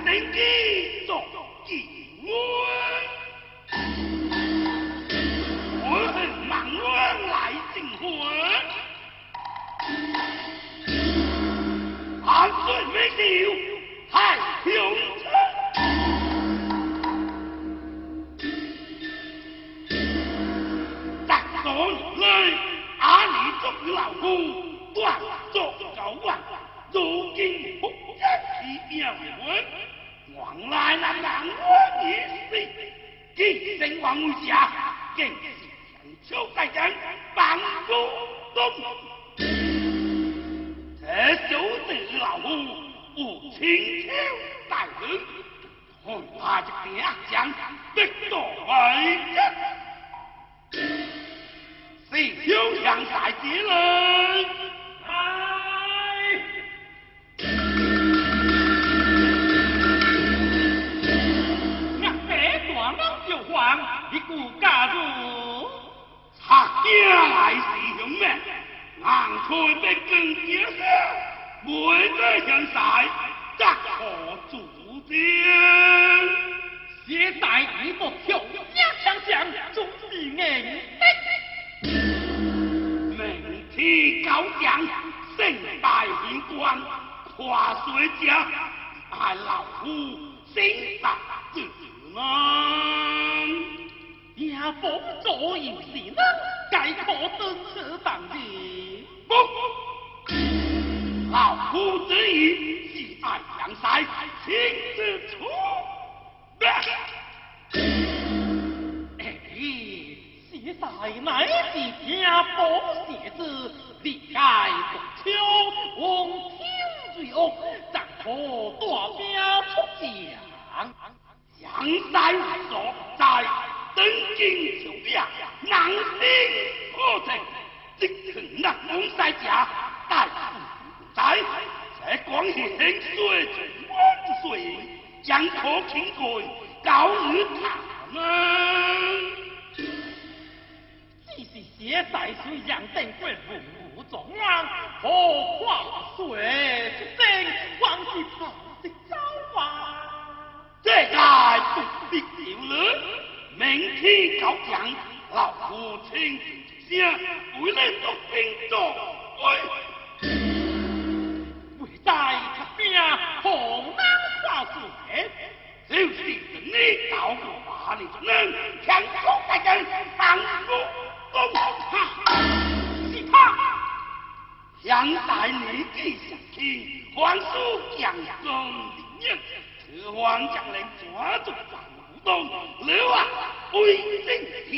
会登基做晋王，我恨孟王来进婚，万岁没救太平臣，大宋来阿里做老夫，断做高官，如今福建奇妙人，往来难难我一死，既成王位下，更是强求大将帮助东。这小子老夫不请求大人，恐怕这边将得到危急。谁休想在敌人？明天高将，胜败天官，跨水家，爱老夫心大志难。也不做一事呢，该可登此当的。不，老夫之意是爱杨赛，亲自出。哎，现在乃是听波写字，历该中秋，望天罪恶，暂可在虽然登贵如无状元，何况水之争，还是怕是早啊！这该不必留了，明天高将，老夫亲自下，为了做兵作为。为在他边红南化水，就是你到过把你就能强出大将，帮助现在年纪尚轻，还属将中年，此番将领抓住在武东，留啊威震天。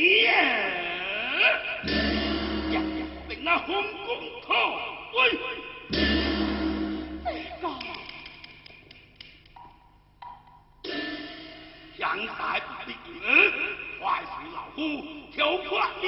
让令那红公讨威。这个现在不必了，快随老夫跳跨庙。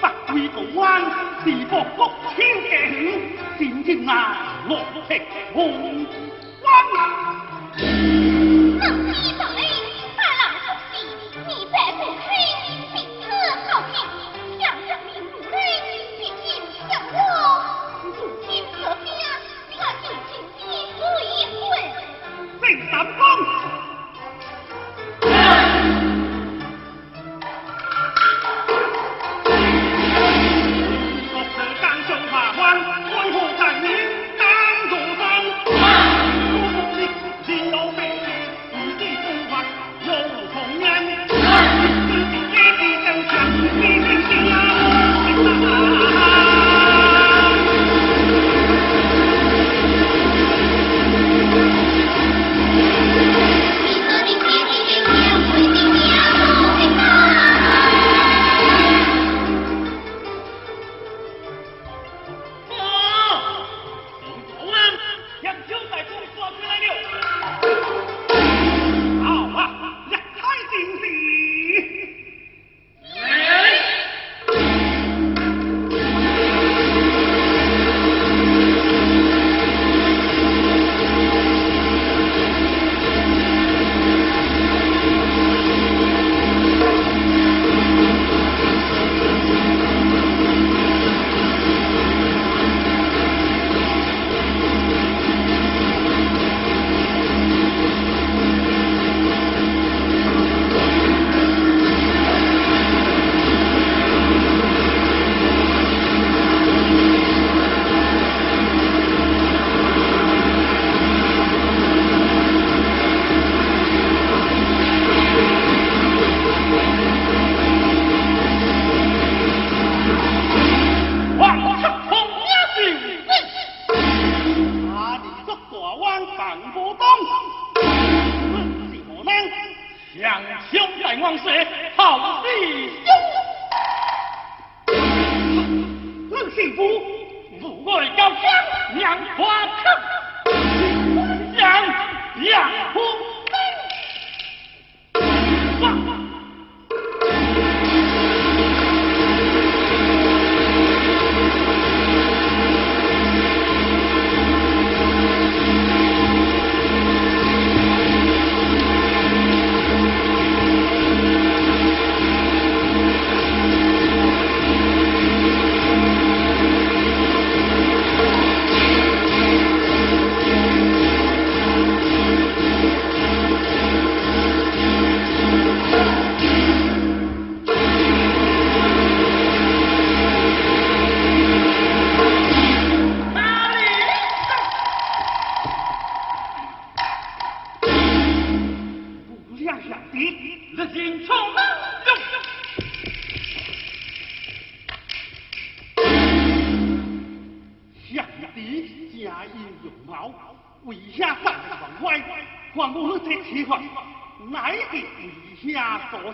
不归公安，是国国超家หื心天难落魄红光。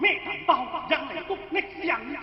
了将军将领，